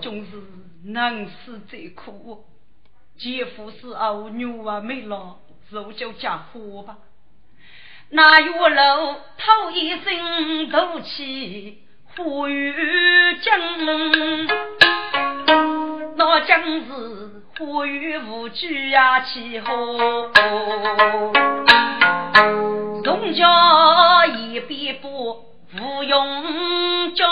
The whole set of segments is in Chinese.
这个总是难死最苦。姐夫是后女娃没了，肉就加火吧。那月楼头一声怒气，呼吁将，那将是呼吁无惧呀气候。东家一边不无用家，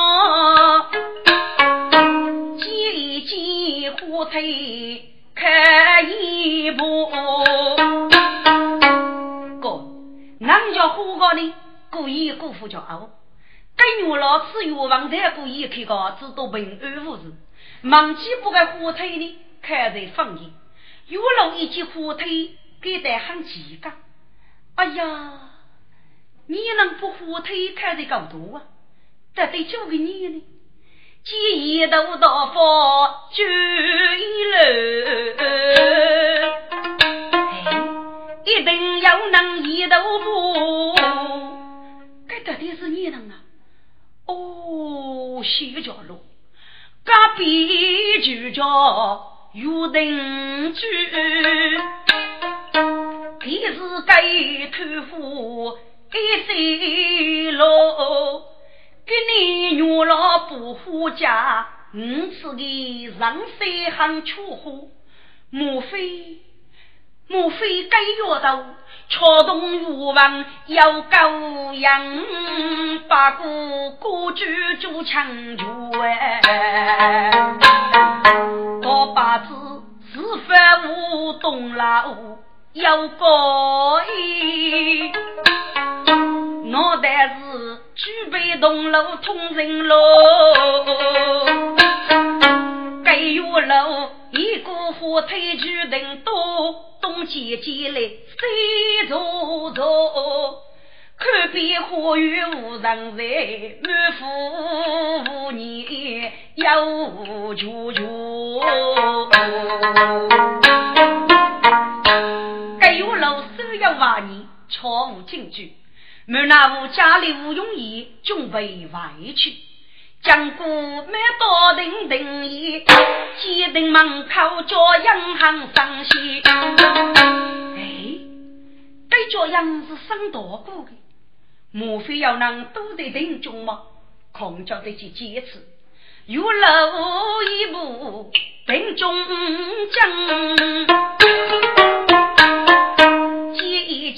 几火腿。看一步，哥，人家虎哥呢？故意辜负骄傲，跟我老吃药王在故意开个只都平安无事，忘记不该火腿呢？开在放言，有老一记火腿，给得很奇怪。哎呀，你能不火腿开在高度啊？这得交给你呢。几度大风卷楼，一定要能一头不？这到底是你能啊？哦，谢家路，隔壁就叫约定居，你是该托付一岁喽。给你女老不护家，你此的上山很出户，莫非莫非该月头敲动欲望要高扬，把个歌剧做强求哎，我把子是非无动老要改，脑袋是。举杯同楼通人路，该月楼一个火腿举人多，东姐姐来西坐坐，看遍花园无人在，满腹年要无求求。该月楼收要万年，超无进句。满那屋家里无用意，准备外去。将过满到定定义，街灯门口叫银行上线。哎，这叫样是生大过的，莫非要能都在定中吗？空叫得去坚持，有路一步定中将。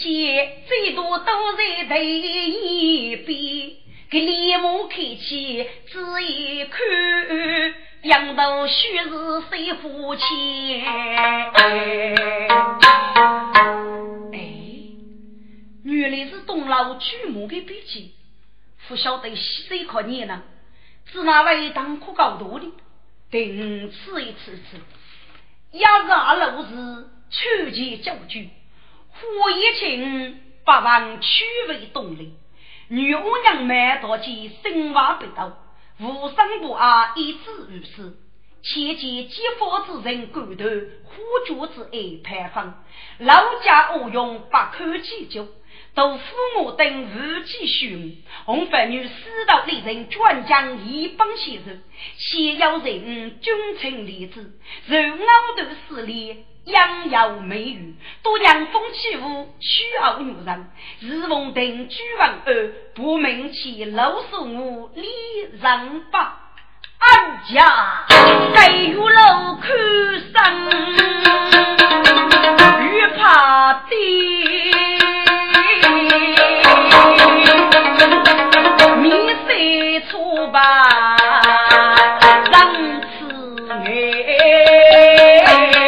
一见最多都在头一边，给脸目看起只一看，杨头须是谁夫妻？哎，原来是东老举目的笔记，不晓得谁可念呢？是那位当科高度的？定此一次次，一日二六日，秋季交聚。胡一清八万屈为动力，女巫娘们多见生娃不到，无生不阿，一子如此。且见激发之人感头，呼救之爱攀风，老家恶用不可计究。都父母等无计凶，红粉女四道猎人专将一帮先生，先要人君臣立志，然后头势力。养有美玉，多养风起舞，虚傲女人。日逢定居王儿，不名其老寿我李仁八。俺家该玉楼看生，越怕的米色粗吧。原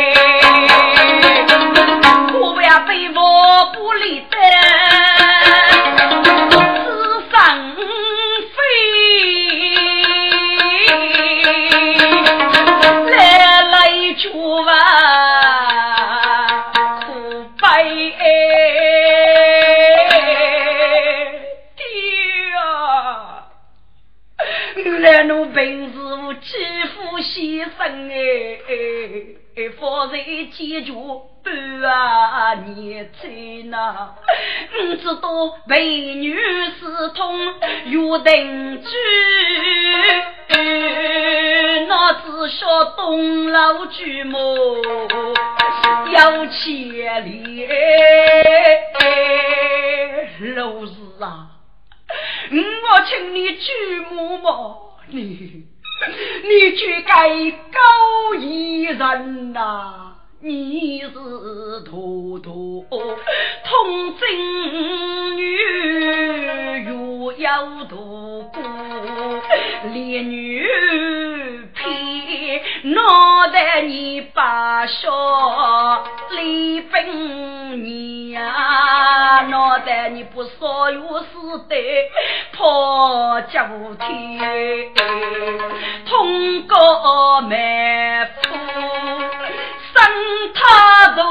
才解决半年才呐，不知道为女是痛又定居，那只晓东老巨母有千里，老是啊。我请你举目嘛，你你却该高一人呐，你是徒徒童贞女，又要独孤烈女天，脑袋你把笑李本你呀，脑袋你不少有事的。破脚天，通过满腹生他路，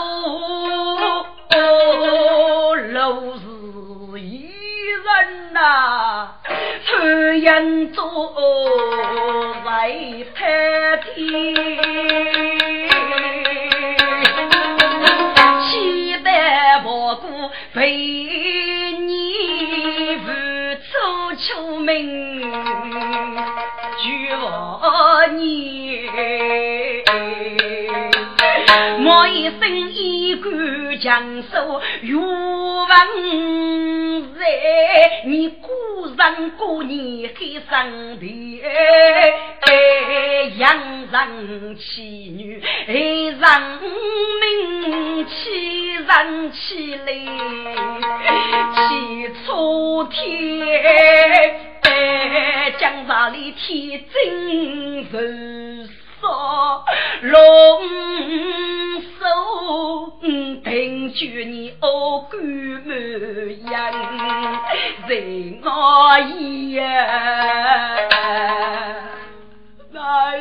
路是一人呐，穿银做为太天，期待我过陪。出名绝我你，我一生衣冠强守岳文，你孤人过年黑生的，养人妻女爱人命，欺人起来起初天。江上里天真如霜，龙首定住你傲骨满样，人我也来，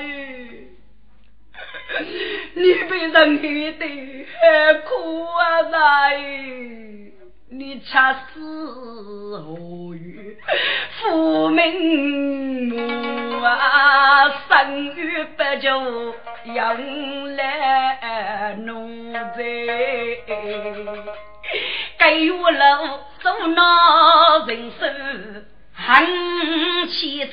你被人黑的苦啊哎。你恰是何语？父名母啊，生育不就养来奴才？给我老做那人生很妻子，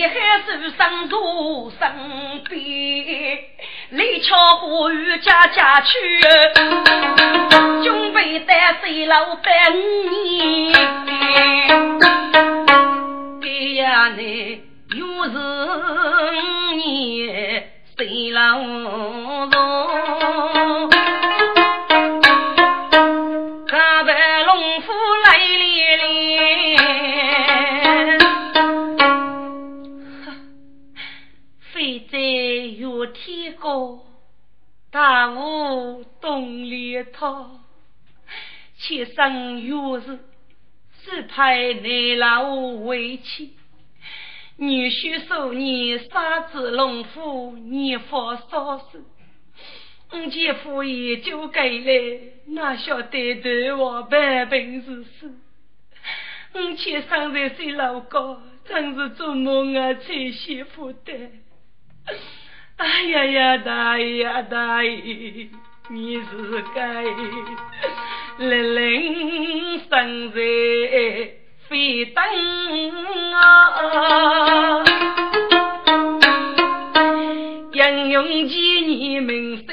几海受伤做生病。李巧花与家家去，准备带水老半年。爹呀，你又是五年水老多。天高，大雾东篱涛，妾身若是只派内老为妻，女婿数年杀子龙虎，年方少时，我姐夫也就给了，哪晓得头王半本事事，我妾身在岁老高，真是做梦啊娶媳妇的。哎呀呀，大爷呀，大爷，你是该零零生在飞灯啊，英勇几年名声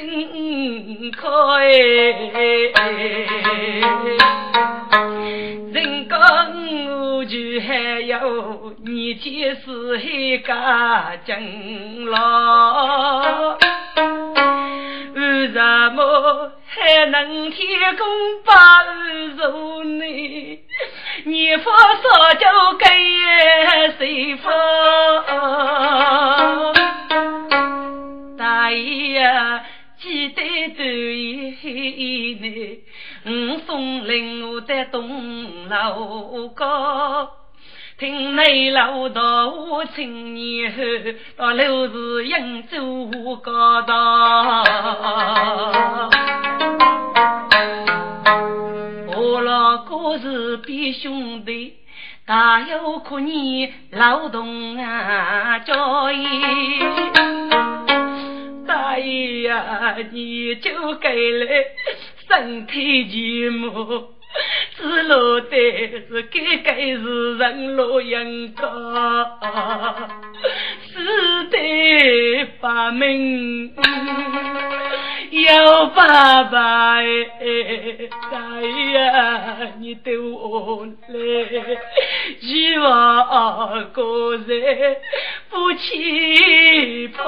开，还有。你前世还家境老，为什么还能天公保佑你？你佛说就给谁佛？大爷呀，记得多一年，我送灵我在东楼高。听内老道青年后，到六字应州高堂。我老哥是比兄弟，大有可你劳动啊，教义。大爷呀，你就该来身体寂寞。只落得是该该是人落阳高，死得发明要爸爸哎，大呀，你对我来，希望个人不气怕。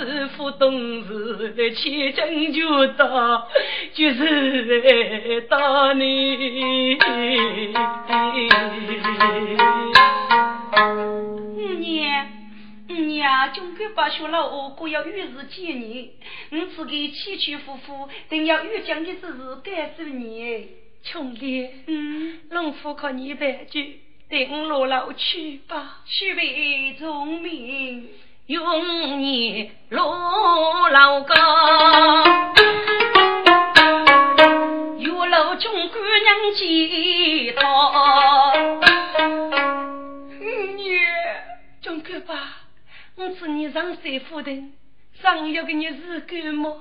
师傅懂事，千金就到，就是到你。五年，五年，总归把学了我哥要与日见你，我只给七七夫妇，定要遇讲的之日感受你。兄弟，嗯，农夫靠你办句，等我老去吧。须为聪明。用你路老高，有老中姑娘几套。女，中哥吧，我知你上山夫人，上要给你日干么？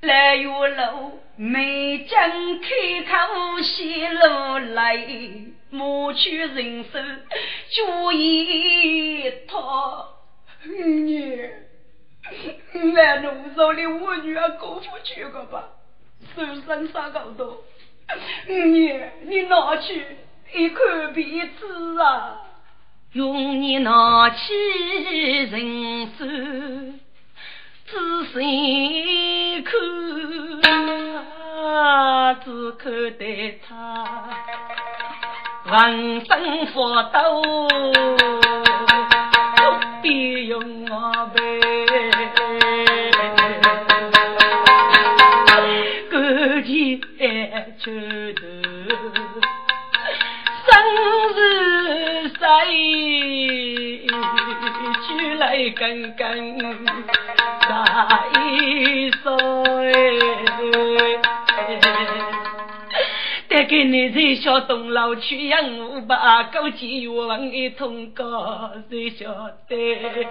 来有老没将开口写路来，莫去人生就一套。你，来农场里我女儿过不去个吧，手上啥高多？你，你拿去一口鼻子啊！用你拿起人手，仔细看，只看得他浑身发抖。来跟跟大一岁。再给你在小东老去养我吧，勾结我往一通告，谁晓得？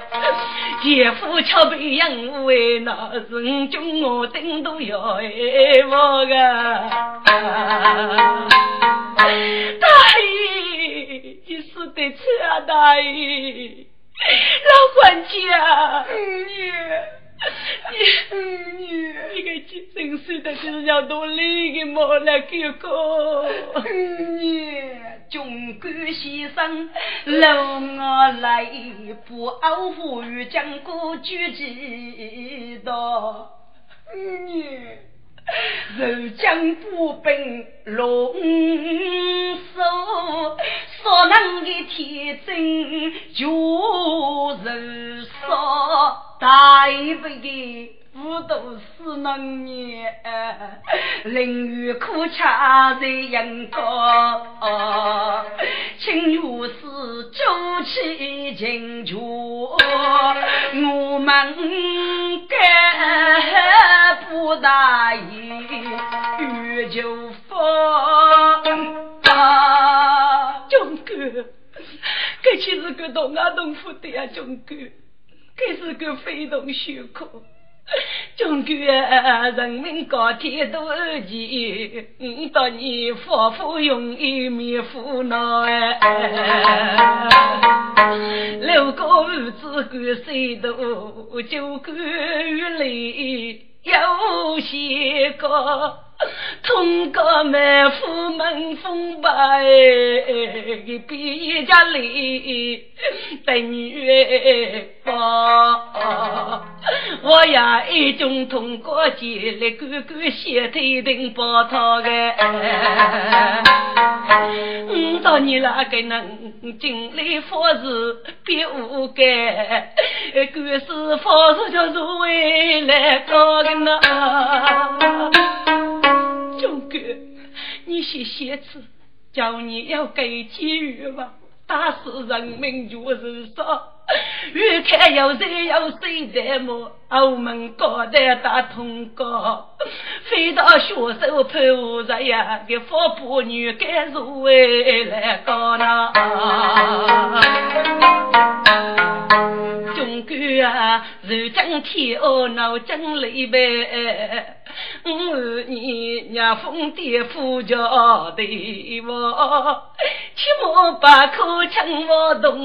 姐夫巧被养我为那人中我顶都要爱我个。大爷，你死得惨啊！大爷，老管家，你。你你你个几生岁的就是要多累个么来哥哥？你中国先生留我来，不傲富裕将国举几多？你。柔将步兵龙首，所能的天真就是说大辈的。不都是能年，淋雨苦吃在阳光，情如是酒气情绝，我们该不大意，欲就啊，忠哥，这岂是个东阿东府的呀，忠哥，这是个非同小可。中国人民高铁多急，我到你夫妇用一面苦恼哎。六个儿子管谁多，就管院里有些个。通过满府门封吧，给别家里等女包。我呀，一种通过进来，哥哥先推定包套个。我到你那个能进来佛事别无干，官司佛事叫入围来搞个呢。忠哥，你写写字，叫你要给机遇吧。打死人民就是说，越看有谁有谁的么？澳门高的大通告，飞到血手破着呀，给富婆女该入围来高那。中国啊，如今天哦闹真累呗。我你娘风爹夫家的我，切莫把口称我动，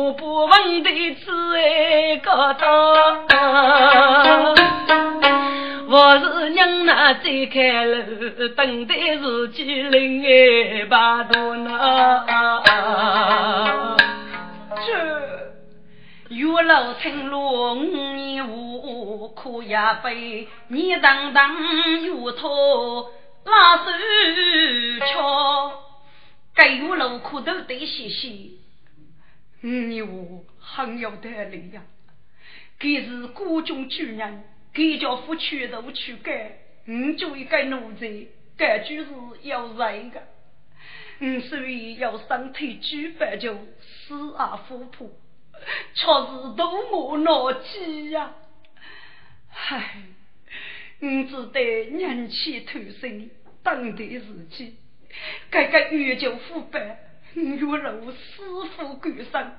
莫不问的子哎高大。我是娘那最开路，等待是机灵哎把多那。这月老青罗五年无可也悲，你当当月头拉手敲，该月老苦都得歇歇。五年无很有道理呀，给是孤中主人。给家夫去都去改，你就一个奴才，该就是要人的。你所以要身体举饭就死而复破，却是多么难记呀！唉，你只得忍气吞声，等待时机。该个月就腐败，月如师傅归生，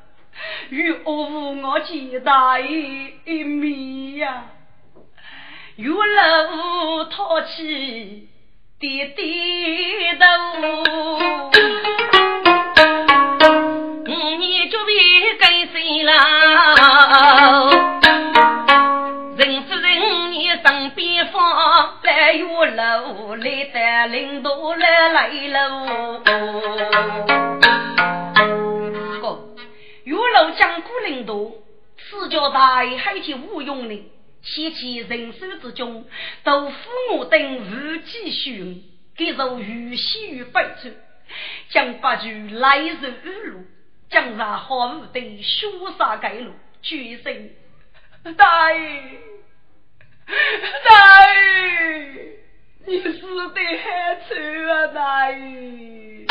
与我我见大一面呀！月楼淘气点点头，五年就别跟谁了？人说人年上边方，来月楼来带领导来来喽。将古领导，此叫大海天无用的。先其人手之中，都父母等无计寻，给受于喜于悲处，将八句来日日路，将让好武的潇洒盖路，举身。大爷，大爷，你死的还丑啊，大爷，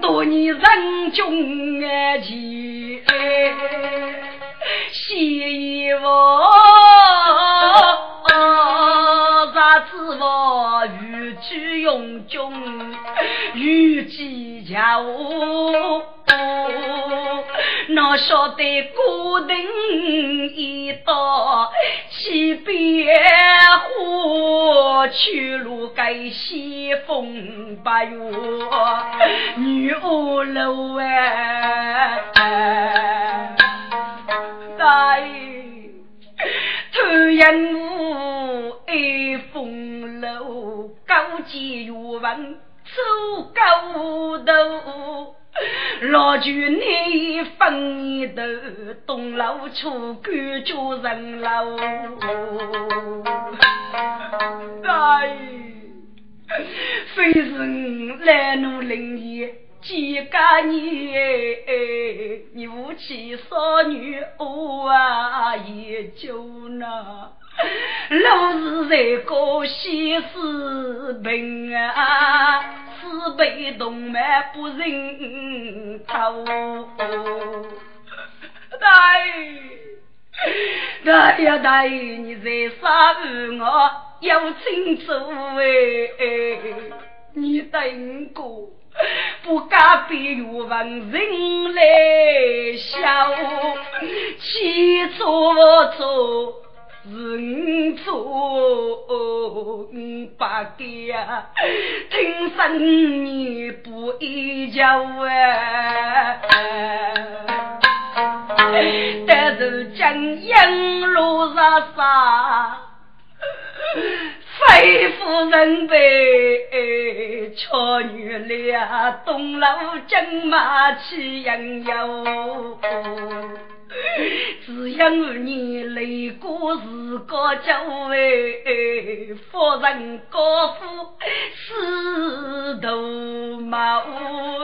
多年人中爱情。西我，啥子我欲去用中，欲计较，哪晓得孤灯边火去路该西风八月，女儿楼哎。大爷，突然我爱风楼，高阶越文走高头，老君你分一头东楼出感觉人老。大爷，非是我来怒灵验。几个年，你夫妻少女我啊也就那，老是在高西施病啊，是被动脉不认头。大爷，大爷大爷，你在杀我要清楚哎，你等我。不敢比语文人来笑，七错错是五错，我不该听生你不依旧啊！但是江阴路上啥？费夫人被巧女俩东楼金马起应有。只因你雷过是个叫为夫人高夫四头毛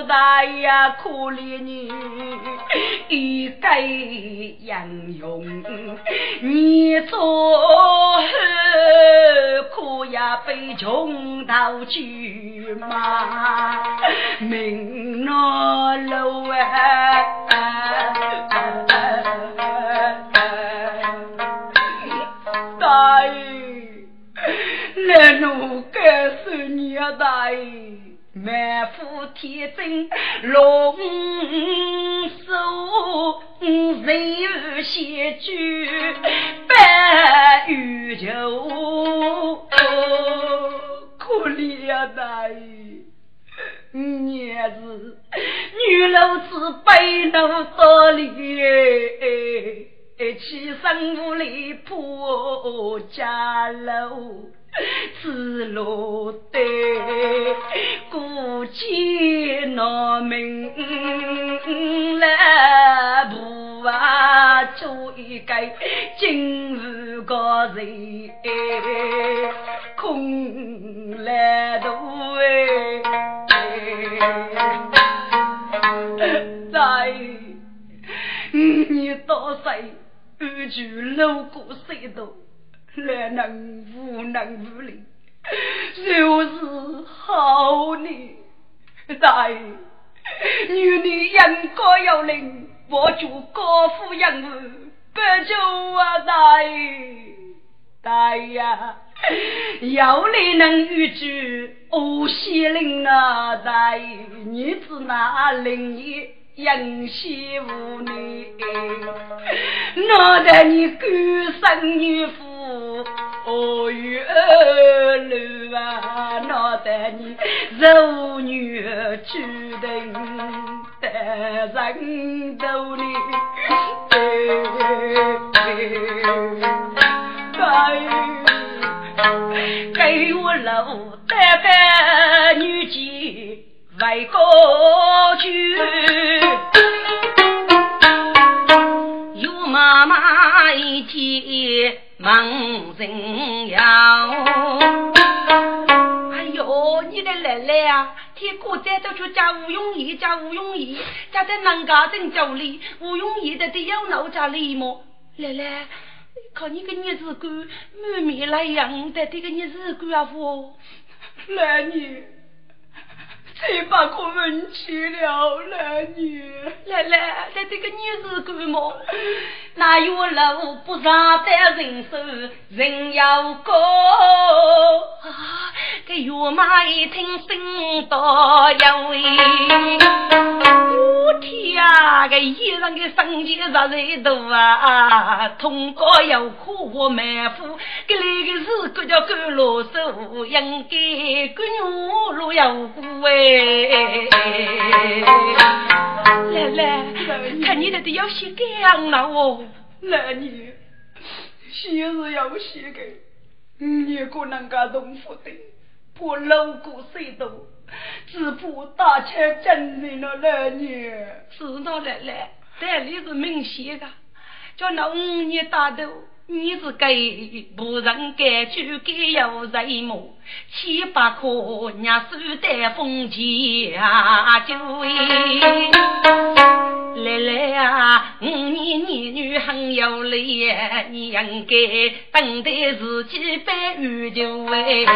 大呀，可怜你一该养用，你做后可呀被穷到去嘛，命难路啊！大爷，来奴感受你啊，大爷，满腹天真龙首，人有仙居半宇宙，可怜呀，大爷，你也是女老子背奴道理。起身无力破家楼，子路的孤寂难明来不啊，做一个今日个人空来度哎，在你多岁？安全路过隧道，来能无能无力，就是好呢。大爷，女女应该有灵，我祝高夫人不救啊！大爷，大爷呀，有你能遇住欧西林啊！大爷，你是哪灵也？人媳妇女，闹得你孤身女妇，哦哟路啊，闹得你柔女注定得人头里，哎，给我路得个女婿。为国去，有妈妈一天忙人要。哎呦，你的奶奶啊！天过再都去家吴永义，家吴永义，家在南家镇家里，吴永义的得要闹家里么？奶奶，看你个日子过，满面来样的，这个日子过啊不？来你。谁把可问起了，来你来来，在这个女子干么？哪有路不上的人手，人要高啊！这岳妈一听心多呀喂！我天啊！这衣裳的生气实在多啊！通过又苦我满腹，这来个是个叫干啰嗦，应该干牛路有苦哎！来来，看你那的要洗干了哦！来你，洗是要洗的，你可能干农夫的。我路过隧道，只怕大车真人了来年。知道奶奶，这里是明显的，叫那五年大头，你是给不人该去给有人么？七八颗娘手带风家酒哎，来来啊，五年年女很有理，你应该等待自己办玉酒哎。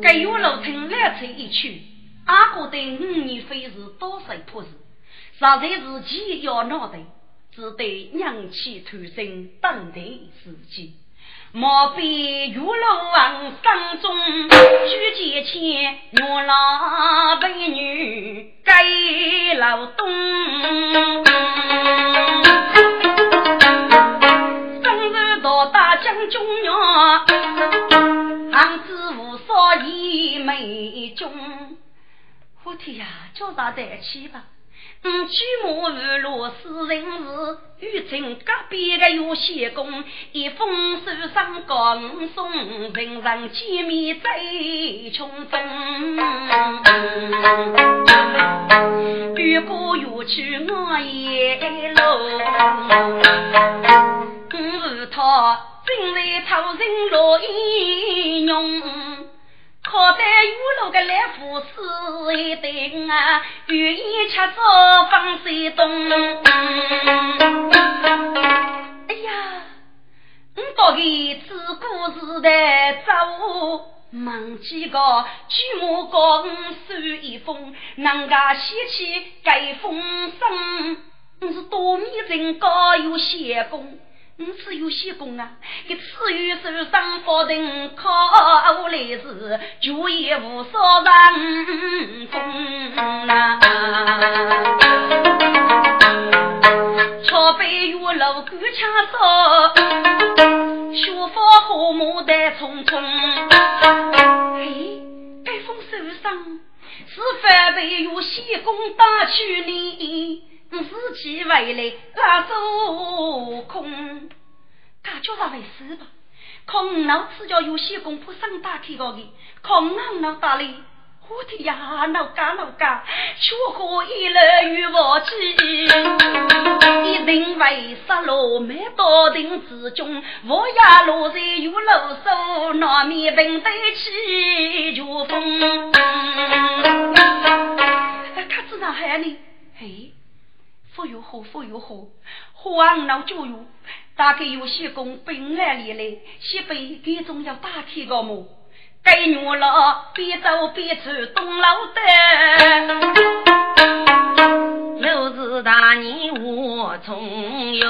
该月老听来这一曲，阿哥对五年非是多岁破事，实在自己要闹的，只得娘气突生等待时机。莫非玉楼王生中举剑前，月郎美女该劳动。生日到大将军呀，王子无少一美中。我天呀，叫啥带气吧？嗯，举目日落是人事，遇见隔壁的有仙公，一封手上讲送，人人见面最穷风。越过越去我也路，五日他正在讨人乐英勇。好在有路个来福士一等啊，愿意吃早放水东。哎呀，我到底自古时代走，忘记个举目高手一封，人家喜气盖风声。我是多米人高有仙功。你是有些功啊！一次遇手上法庭考来时，就业无少人风啊！朝北月楼干枪烧，学法和牡丹匆匆。嘿，该封手上是反被有些功打去你。自己回来拉手空，感觉上回事吧？空脑只叫有些功夫上大天高的，空脑脑打哩，我的呀，脑干脑干，却可一来与我记，一定为杀戮没到定之中，我呀落在有老手，难免平得起秋风。他知道喊你，嘿。富又好，富又好，荒闹教育，大概有些工本来里来，西北给总要打铁个么？该女了，边走边走东老的，六日大你我重游。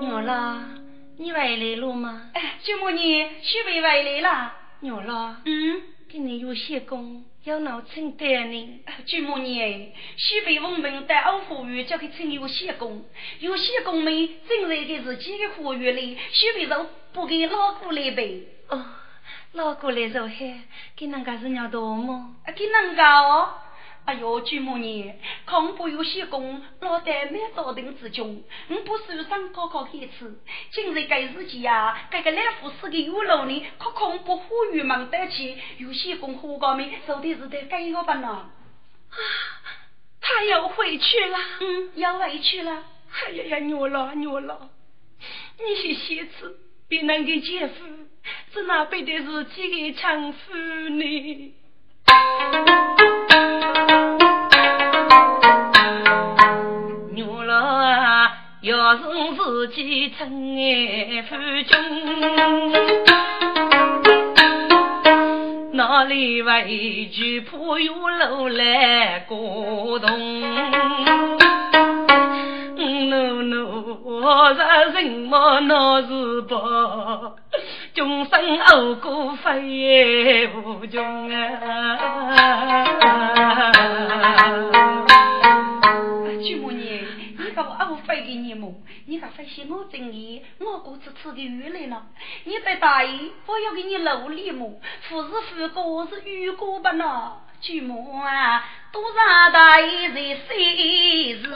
女了，你回来了吗？哎，舅母你西北回来了。女了，嗯，给你有些工。要闹清点呢，舅母你，西北文明在欧服务叫去请有些工，有些工们正在的是几个服务里，西北人不给老姑来背。哦，老姑来做海，给人家是鸟多么？给人家哦。哎呦，舅母你，恐怖有些功，老在没到定之中，你不受伤高高一次。今日该日期呀，这个来福士的有老呢，可恐怖呼吁忙得起，有些功火高明，说的是得该个吧呢？啊，他要回去了，嗯，要回去了。哎呀呀，牛老牛老，你是鞋子比那个姐夫，是那边的是几个强妇呢？牛老啊，要是自己真爱夫君，哪里为惧怕有路来过冬？奴奴，我人么那是宝？终生熬过非无穷啊！舅母你，你把我熬废给你么？你敢发现我正义？我过次吃的鱼来了。你在大意，我要给你露脸么？富是富过是鱼过不呢？舅母啊，多少大意在谁日？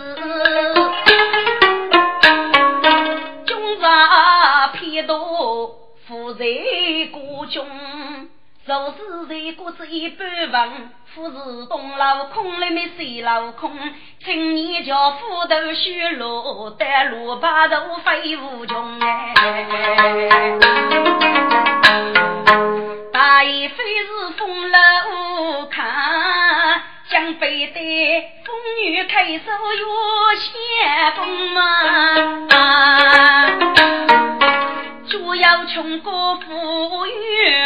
中上偏多。富在国中，若是在国子一半分，富是东老空里面西老空，青年叫斧头修路，带路把头飞无穷哎。大爷非是风楼看，江北的风雨开手有先锋嘛。穷过富裕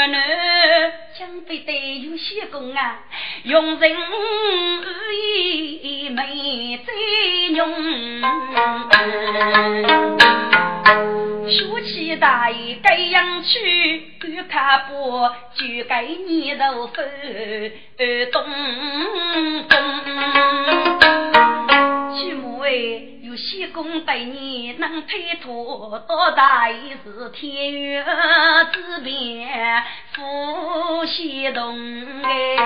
难，江北得有些功啊，用人义没再用。说起大爷该样去，干卡不就该你头分东东。去母哎。西宫对你能推脱，多大意是天缘之别，夫妻同哎。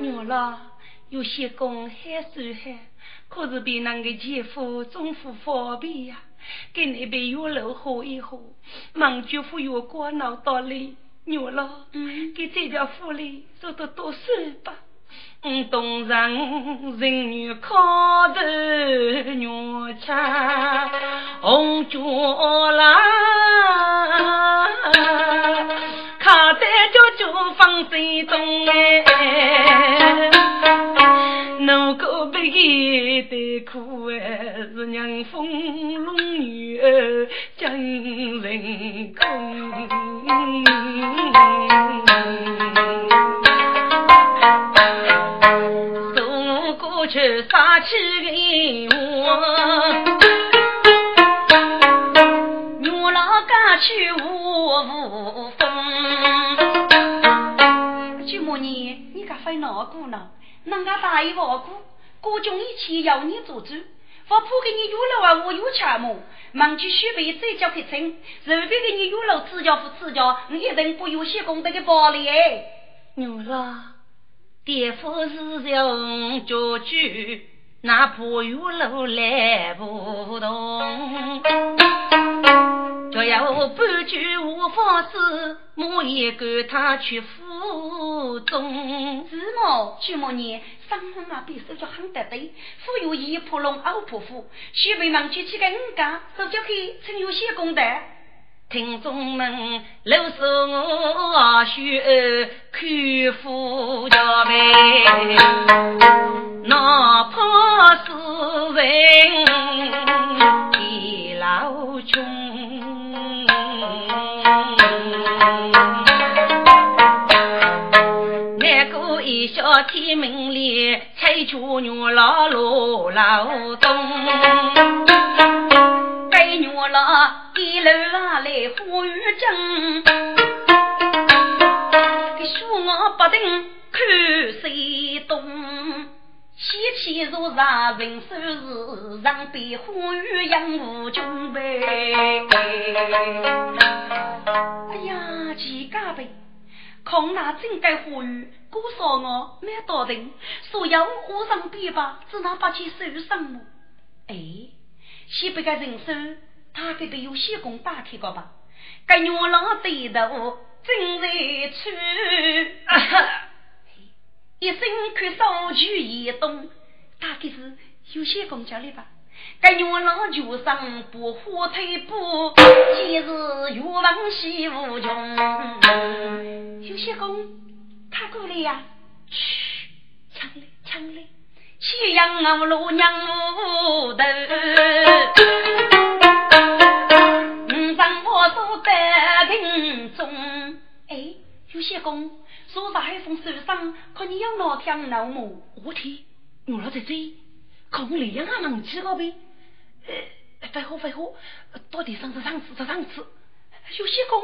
娘了，有些公还是还，可是比那个姐夫总夫方便呀。给那边药楼喝一喝，忙舅父药光闹到里，娘老，嗯，给这条福利做得多少吧。东人人女靠头娘吃红椒啦，靠在叫叫放心中哎，能够被的苦哎，是娘风龙女儿真人空。去我，牛老家去无无风。舅母你，你可非恼过呢？人家大姨王姑，姑中以前要你做主，我怕给你有了啊，我有钱么？忙去许备再叫客称，随便给你有了自家付自家，你一定不有些功德的包里哎。牛老，爹夫是用家具，哪怕有路来不动。若要半句无法子，我也赶他去府中。是么？舅母你上门啊，比手脚很得对，富有一破龙二破虎，许备忙去去个五家，手脚去趁有些功德。听众们，老说我需看夫家呗，哪怕是人地老穷，那个一笑天明里，吹出牛老路老东。了，一路啊来花雨正，给树我不定看谁东。喜气如日人生日，上边花雨养无穷呗。哎呀，几家呗，看那真该花雨，姑说我没到定，所以我上边吧，只能把去受伤么？哎，西北的人生。他给的有些工打开个吧，该牛郎对头正在吹，一声看少去一动，大概是有些工叫的吧。该牛郎就上不火腿步，今日欲望西无穷。有些工他过来呀，嘘，抢来抢来，夕阳啊，老娘无头。我做得庭中，哎，有些工，说上海风受伤，可你要哪天老母？我天，我老在这，可我连啊忙起个呗。呃，废话废话，到底上次上次上次，有些工，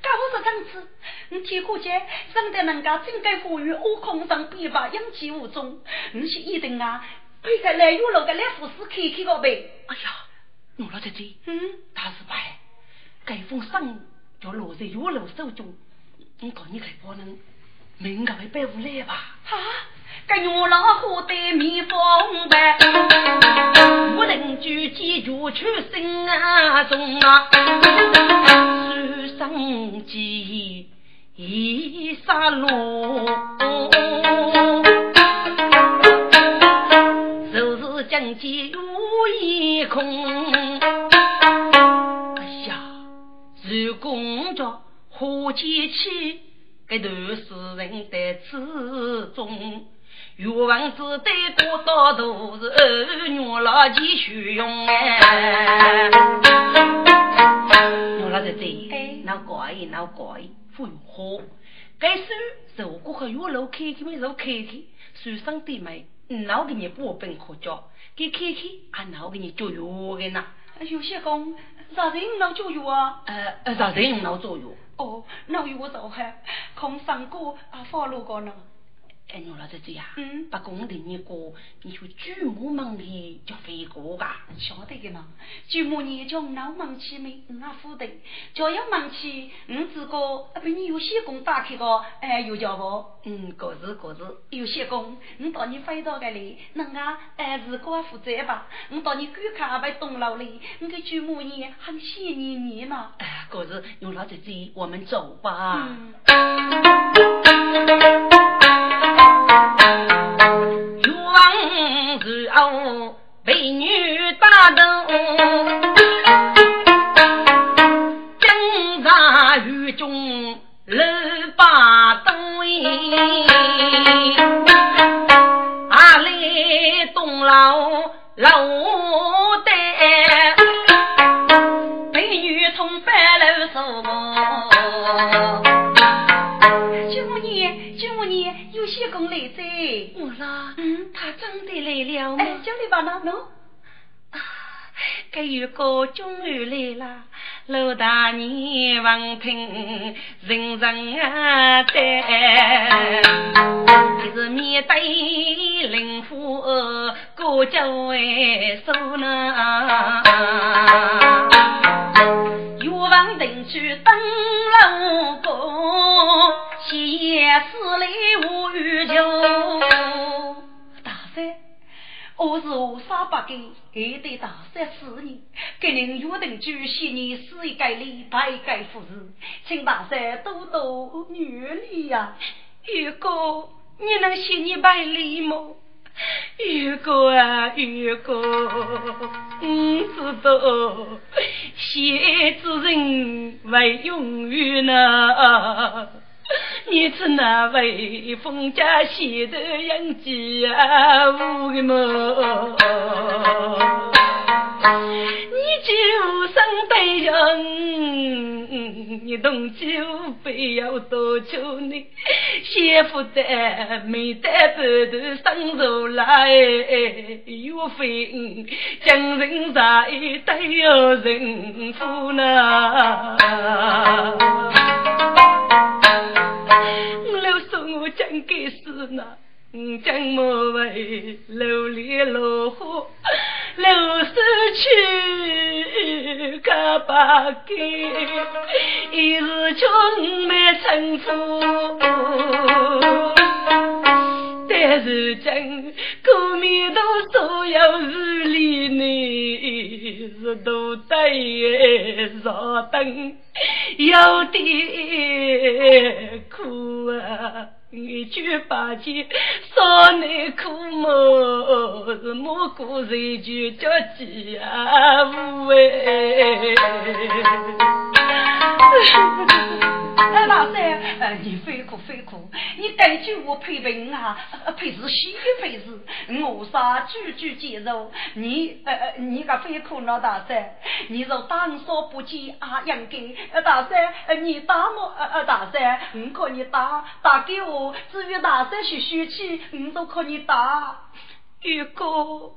干我是上次，你天过节，生得人家真该富裕，我空上边吧，养气无踪，你是一定啊，配个来有路个来福士开开个呗。哎呀，我老在这，嗯，大是白。该封上就落在岳楼手中，我告你可不能命个会背无来吧？啊！该岳老虎对蜜蜂呗，不能举起就出心啊中啊，手上记一杀路，就是将计无一空。如公着花钱去，这段世人在此中，岳王子对过道都是二女老继续用哎。我老在这，那怪那怪，不用喝。该是如果和岳老开开没如开开，手上的没，哪给你补本可教？给开开，俺哪给你教药的呢？有些工。啥人闹作用啊？呃，啥人闹作用？哦，那有我做哈，空上过啊，发路过呢。哎，牛老姐姐呀，嗯，把公的你过，你就举目望里就飞过吧。晓得的嘛，举目你叫老忙起没，我负责；叫要忙起，我自个啊被你有些工打开个，哎，有叫不？嗯，各自各自。有些工，我到你飞到个里，能啊，哎，自个负责吧。我到你观看被东楼里，我给举目你很谢你你嘛。哎，各自牛老姐姐，我们走吧。嗯。王是哦，被女打斗，挣扎雨中六把对，阿里东老老的，被女从白楼走。九五年，九五年有些功来在，我啦。他真的来来了吗？叫你把那弄。该有个终于来了，老大年王平人人啊对，是面对灵虎过九为首呢。岳王定居登楼宫，夜思里无欲求。我是五沙八根，还得大三四年，给您约定举行年四一改礼，大改服饰，请大山多多原谅呀。玉哥，你能写你百里吗？玉哥啊，玉哥，你知道，写之人为永远呢。你是那位封家西的杨家五个么？你就生对人，你懂就不要多求你，媳妇的没得半头生出来，岳飞将人在得有人夫呢。我真该是那，将莫为流连落花，流失去可把给，一日穷没成福。但是今过面都所有日里呢，是都得上等，有点苦啊。一句八戒，少年苦么？是莫过一句叫家务哎。哎，老三，呃，你非哭非哭，你带句我配病啊，配是西配是，我啥句句接受，你呃呃，你个非哭老大三，你若当说不接啊，应该，大三，呃，你打我，呃呃，大三，我可你打，打给我，至于大三是血气，我都可以打。玉哥，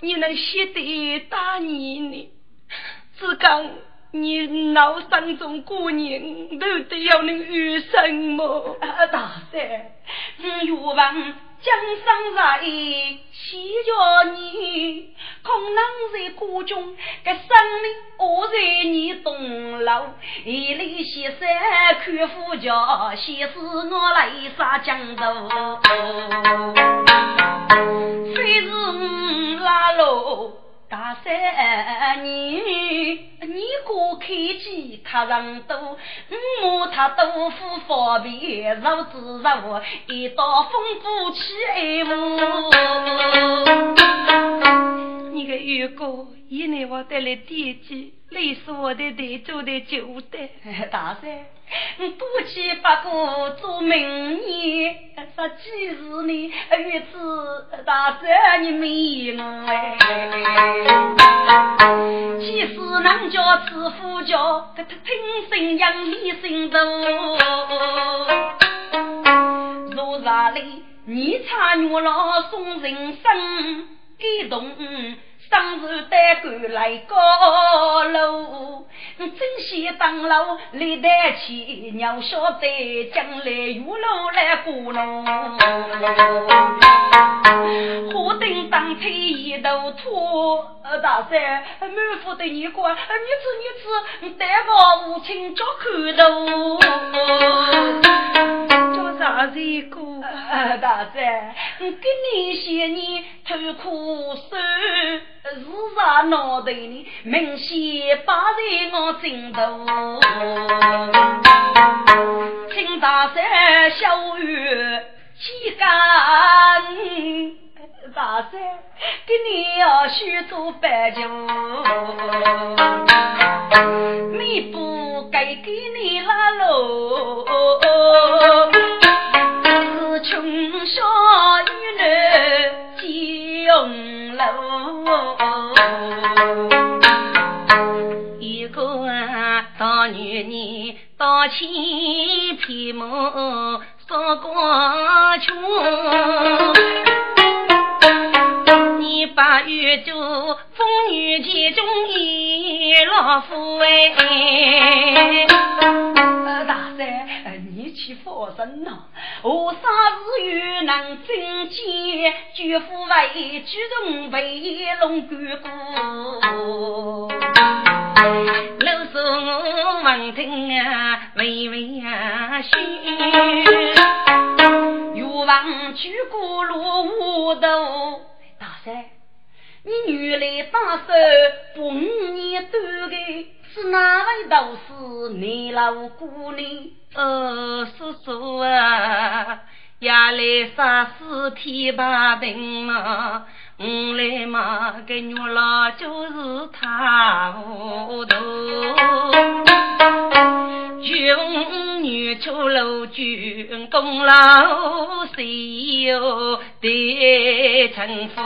你能写得打你呢？只讲。你老山中过年，都得要能遇什么？大山，岳王江山在，西桥你，可能在国中，个生命我在你东楼，一里西山看富桥，先是我来杀江头，非是拉路。大三年，你过开机客人多，五毛他豆腐方便，肉自肉，一道风不起爱我。你个月哥，一年我带来点击。你是我的队做的旧的，大山，不去八个做明年，说几日呢？月子大山你没我哎，其实人家知府叫，这听声扬里心多。若啥哩？你差月老送人生感动。当日带官来高楼，真喜当楼立得起，鸟晓得将来玉楼来过龙。火灯当天一头秃，大山满腹的眼光，你吃你吃，带我无情捉口头。叫啥子歌？大山，跟你些年偷苦手。是啥脑袋里，明显摆在我枕头。请大山小雨几干，大山给你要许多白酒，你不该给你拉喽，是穷小女人急楼。一个大女人大钱皮毛，少光穷。把玉珠，风雨其中一老夫哎。大山，你去佛身呐？何啥日月能真见？绝夫为举重为龙干过。老孙闻听啊，微微啊心。欲望举过落无头。大山，你原来打算把五年多的。是哪位道士？你老姑娘？哦，叔叔啊，夜来杀死天把定啊，我来嘛，给女老就是他糊涂。军女出楼军，功劳谁有得称呼？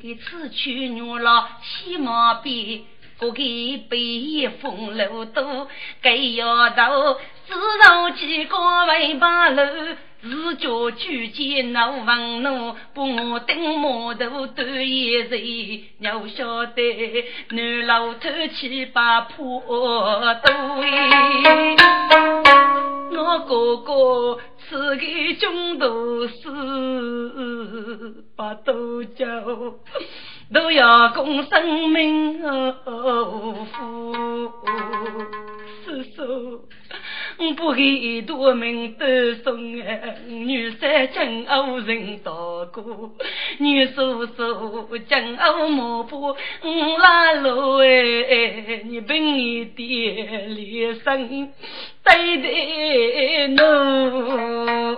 给此去女老西马边，不给北风楼多，给丫头自绕几个尾巴路，自家举剑闹房怒，不我等码头端一人，要晓得男老头七八破多，我哥哥。是个中毒死，把多久都要供生命夫，叔叔，不给多命都送啊！女婿真偶人道过，女叔叔真偶莫不拉路哎！你本你爹连生对对侬。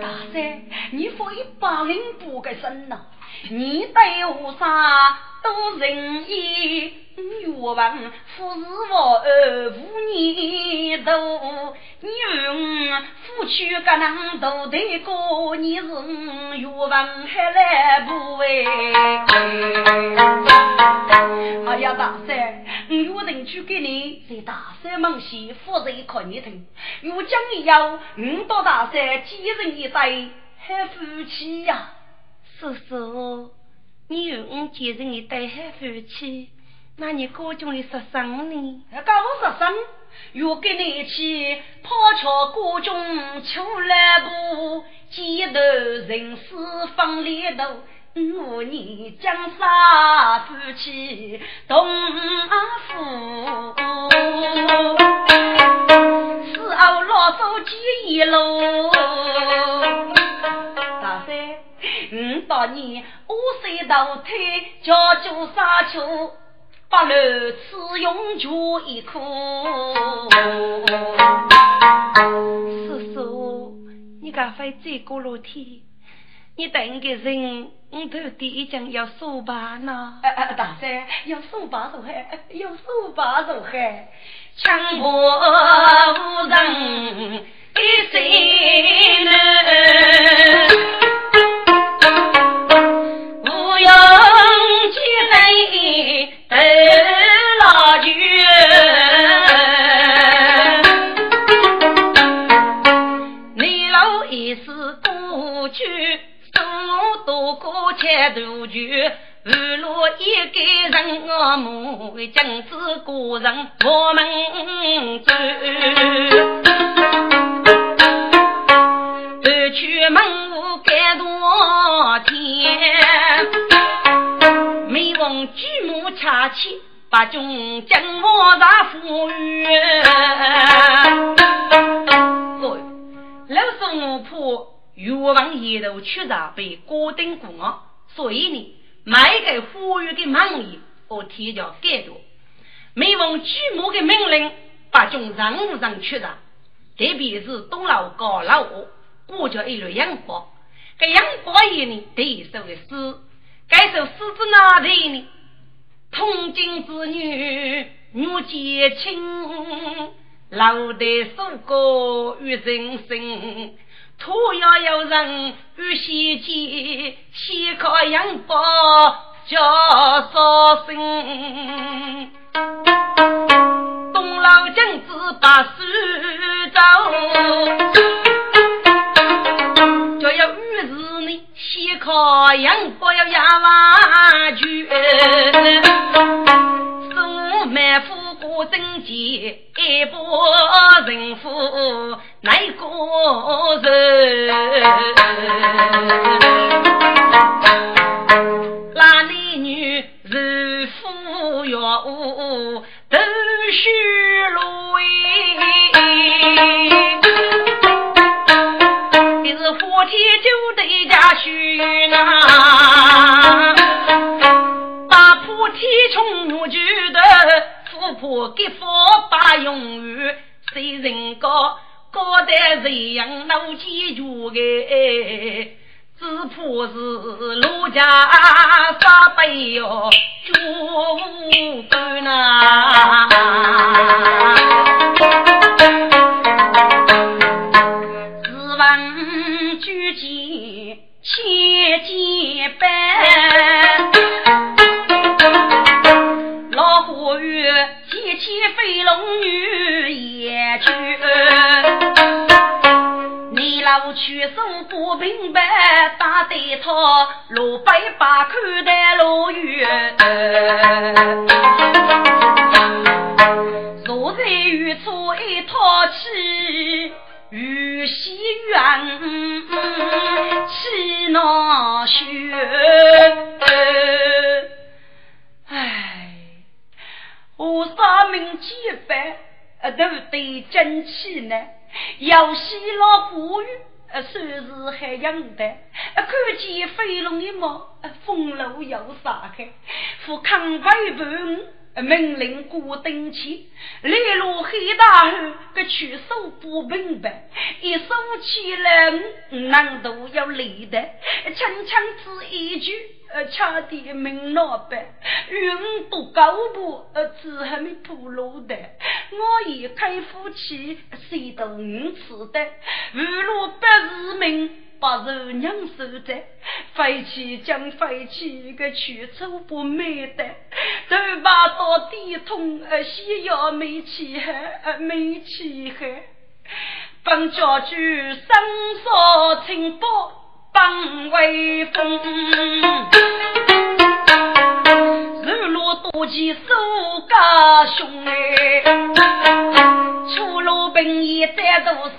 大山，你活一百零八个身呐？你对我啥都仁义，欲望富是我儿无年头。你问夫妻个能都得过，你是欲望还来不为？哎呀，大山，我有人去给你在大山门前夫人看你听，我讲以后，我到大山几人一对，还夫妻呀？叔叔，你有我几人一对还夫妻？那你高中的十生呢？高十生。约跟你去抛桥过中出来不，街头人事放里头，五年江山夫妻同福。岁倒退，叫做沙丘。八楼此用就一颗。叔叔，你赶快再过楼梯，你等个人，我头第一讲要收把呢。大山要收把走海，要收把走海，强迫无人一心人。过切头去，二路一个人我母，将子过人我们走，二去门户该多天。每逢举目恰起，把军将我大富裕。各位，老孙我怕越王一头出闸被高登过，所以呢，每个富裕的门里我提交改多。每逢举目的命令，把军任务上出闸，特别是东老高老，我叫一路阳光。这阳光一呢，得手的是。该首诗子哪里呢？通经之女女结亲，老的苏过与人生。土要有人与西结，西靠阳宝叫绍兴。东老将子把手走，就要于是你先考养，不要压瓦去。苏满夫过贞洁，一波人夫乃个人。须路你是火天就得家须呐，打破天穹我觉得婆给佛把永远，谁人高高得谁样老几住个。只怕是陆家杀辈哟，主干呐！只闻举剑千剑般，飞龙女也去。老去手不明白，打得他路北把看待路远。坐在远处一套起，雨西远，气恼雪。得争气呢。要西老富裕，算是还养得。看见飞龙一毛，风路又撒开，富康威本，命令过登起，烈路黑大汉，个取手不明白，一手起来，难度要累的，轻轻之一句。呃，差点命老板，云多高步，呃，只还没铺路的。我一开夫妻，谁都五次的，五路百日命，把人娘守在。废弃将废弃，个去处不美的。头发到底痛，呃，需要煤气海，呃，煤气海。本家主生杀清波。当威风，日落多吉手家凶哎，出路兵役在读书，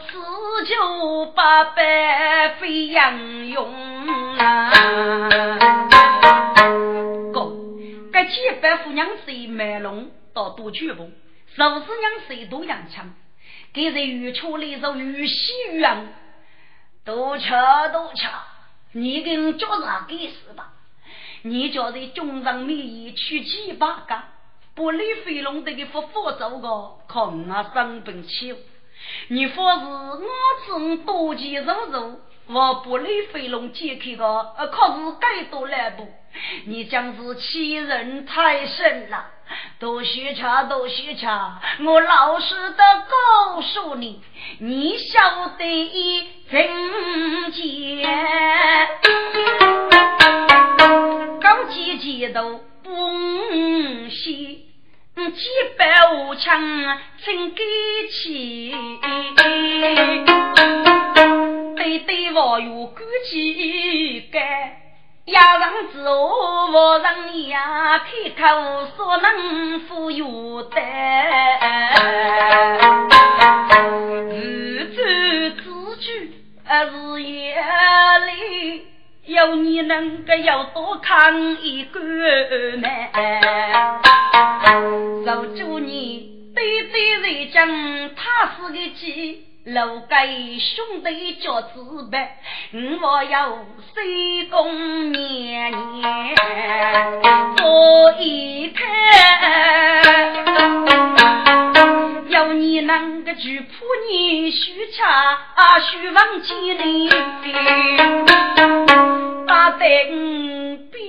此酒八百飞扬勇啊！哥，该几百户娘谁卖龙到多举步，十四娘谁都养枪，给人玉出来首玉溪远。多吃多吃，你跟叫啥给死吧？你叫在中上名义去七八个，不理飞龙这个不佛走个，看我生本气。你说是我只多钱肉肉，我不理飞龙解开个，可是该多来不？你将是欺人太甚了。多许茶，多许茶，我老实的告诉你，你晓得真结，高级几都不稀，几百五枪真给起，对对我有骨气干。压上之后，我人呀开口说能富有的，自尊自居日夜里，有你能够要多看一个呢？守住你对对人讲，他是个鸡。楼给兄弟叫自白，我要三公年年做一摊，要你能个去破你虚恰，虚妄几年，大胆。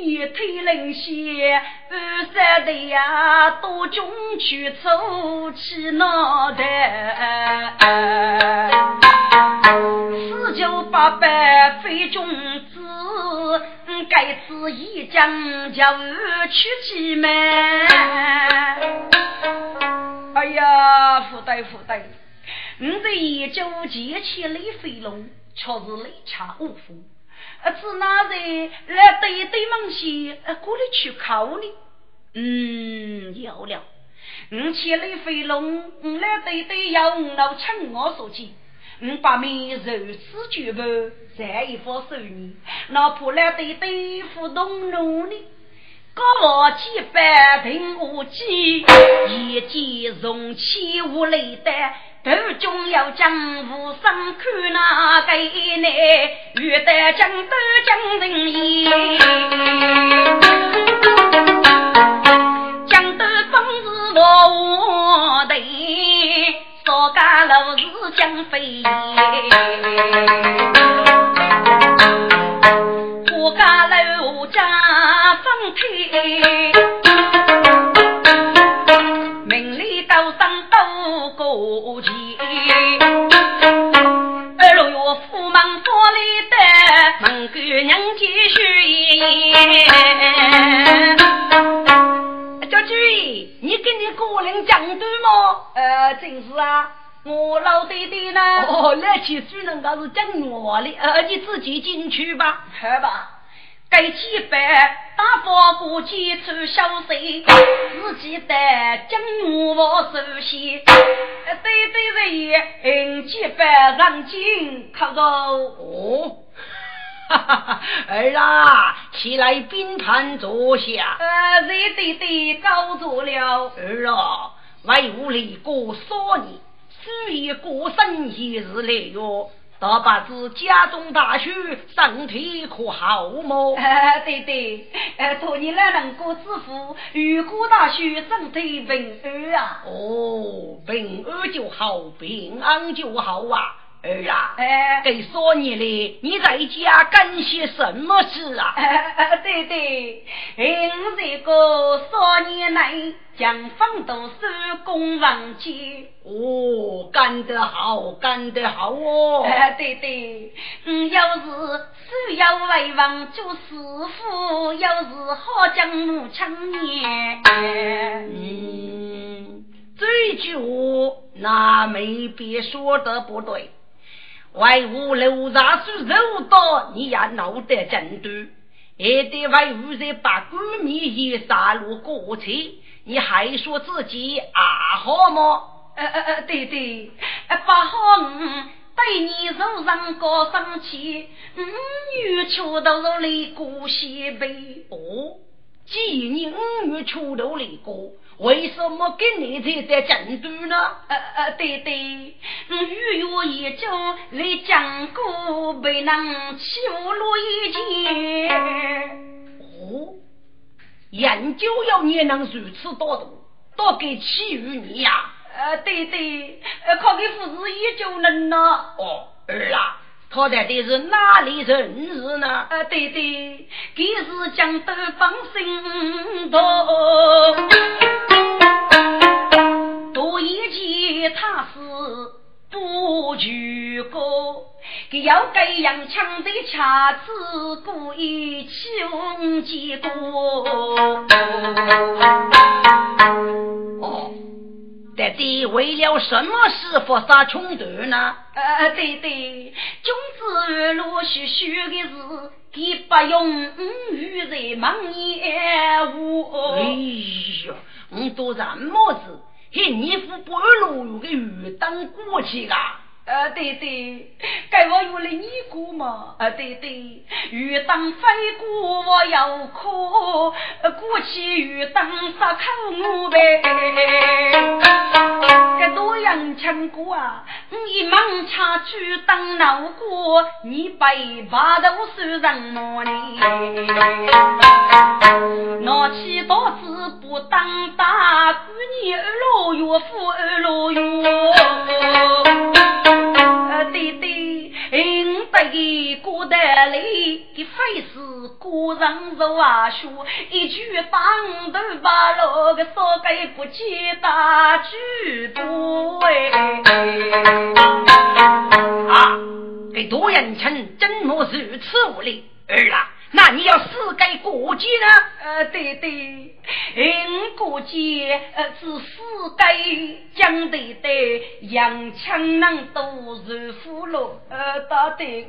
一推冷血，二三的呀，多中去凑起脑袋，四九八百非君子，该此一将就去几门。哎呀，福袋福袋，你这一九结起雷飞龙，却是雷差无福。啊，只哪人来对对门西，啊，过来去考你？嗯，有了。五千里飞龙，五来对对要五老请我所见，五把面如此绝不，再一副手艺，那破来对对互动努力，高我几百平无计，一见容器无泪的，头中要将无声看那个内，欲得江都江人意。少家楼是江飞，我家楼家分开，名利斗争都过钱，二路有府门府里的门官人继续。跟你个人讲对吗？呃，真是啊，我老爹爹呢？哦，那其实人家是讲我的，呃，你自己进去吧。好吧，该几百大发过几处小水，自己的将我首先，对对对，几百让进靠到哦。哈哈，儿啊，起来宾盘坐下。呃，热对对高坐了。儿啊，为吾立过少年，虽已过身一日来哟，大伯子家中大婿，身体可好么？呃，对对，呃，托你来能够致富，如果大婿身体平安啊。哦，平安就好，平安就好啊。儿啊，哎，给说你嘞，你在家干些什么事啊？对对，我这个少年来将房都收工房去。哦，干得好，干得好哦。哎对对，嗯，要是需要为王做师傅，要是好将母亲念。嗯，这句话那没别说的不对。为吾楼上是肉刀，你也闹得真多；还得为吾在把官面也杀戮过去，你还说自己啊好吗？呃呃呃，对对，不好，嗯，对你手上高生气，嗯，女出都是来过西北哦，既然你五月出头来过。为什么跟你在在争端呢？呃呃，对对，预约已久来讲过，被人欺负了一件。哦，研究要你能如此多度，多给欺负你呀？呃，对对，呃，靠给父子也就能了。哦，儿啊。他到底是哪里人士呢？啊，对对，他是江东方心头，多一件他是不举过，他要给杨强的恰子故意穷结果。哦。到底为了什么事发杀冲突呢？呃，对对，君子陆续续的事，给不用语在忙言无。哎呀，我都什么事？嘿，你不半路有个鱼当过去啦？呃，对对，该我有了你过嘛？呃，对对，欲当飞过我要哭，过去欲当杀口我呗。该多样强过啊！你忙插去当老过，你被把头算人么呢？拿起刀子不当大，姑你二老岳父二老岳。啊对对，嗯，对古代里的非是古人说话说，一句当头把那个说给不起大句多哎。啊，给多人称真么如此无礼？儿啊！那你要死该过节呢？呃，对对，嗯，过节呃是死该讲对对，洋枪能都入虎了，呃，到底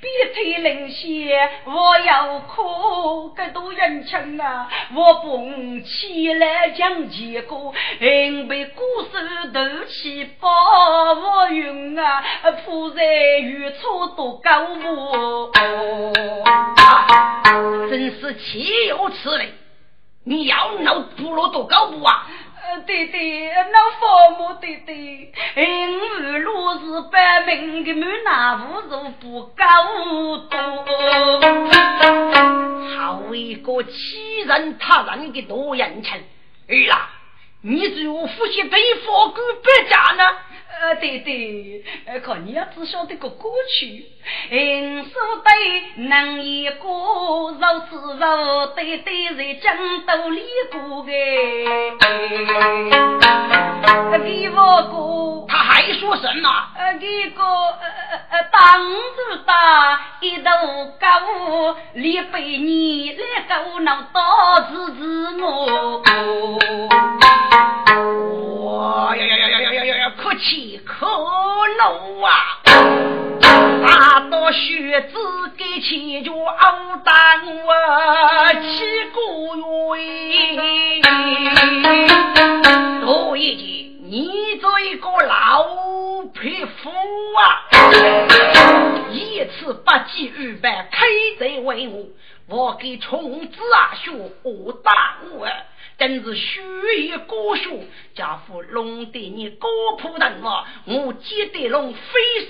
别推冷血，我要哭，个多人情啊，我蹦起来讲结果，因被故事斗气把我晕啊，铺在远处多高我。真是岂有此理！你要闹部落多高不啊？呃，对对，那父母对对，嗯，若是百名的满那无如不高多。好一个欺人他人的多人情！儿啊，你如何写对佛骨百家呢？呃，对对，呃，看你要只晓得个歌曲，嗯，说对能一个肉是肉，对对在江都里过个，给我过。他还说什么？呃，给个呃呃当子大一头高，李百你来高能到支持我。哎呀呀呀呀呀呀呀！可气可怒啊！大刀血子给气脚熬当我七个月，多一句，你做一个老匹夫啊！一次不计二百，开贼为我，我给虫子啊学殴打我。真是虚言高学，家父弄得你高普等我，我接得龙非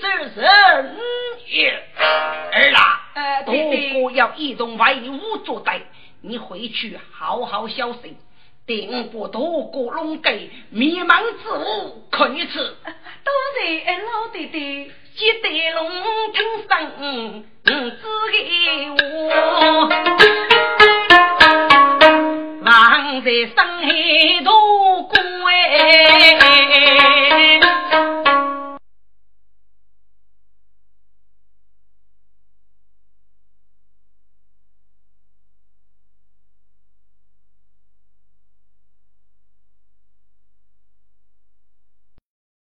受人也。儿啊，多哥要一同为伍作对，你回去好好消息，定不多过龙给迷茫之物，看一次。多谢老弟弟，接得龙听声，嗯，只给我。在生海多官。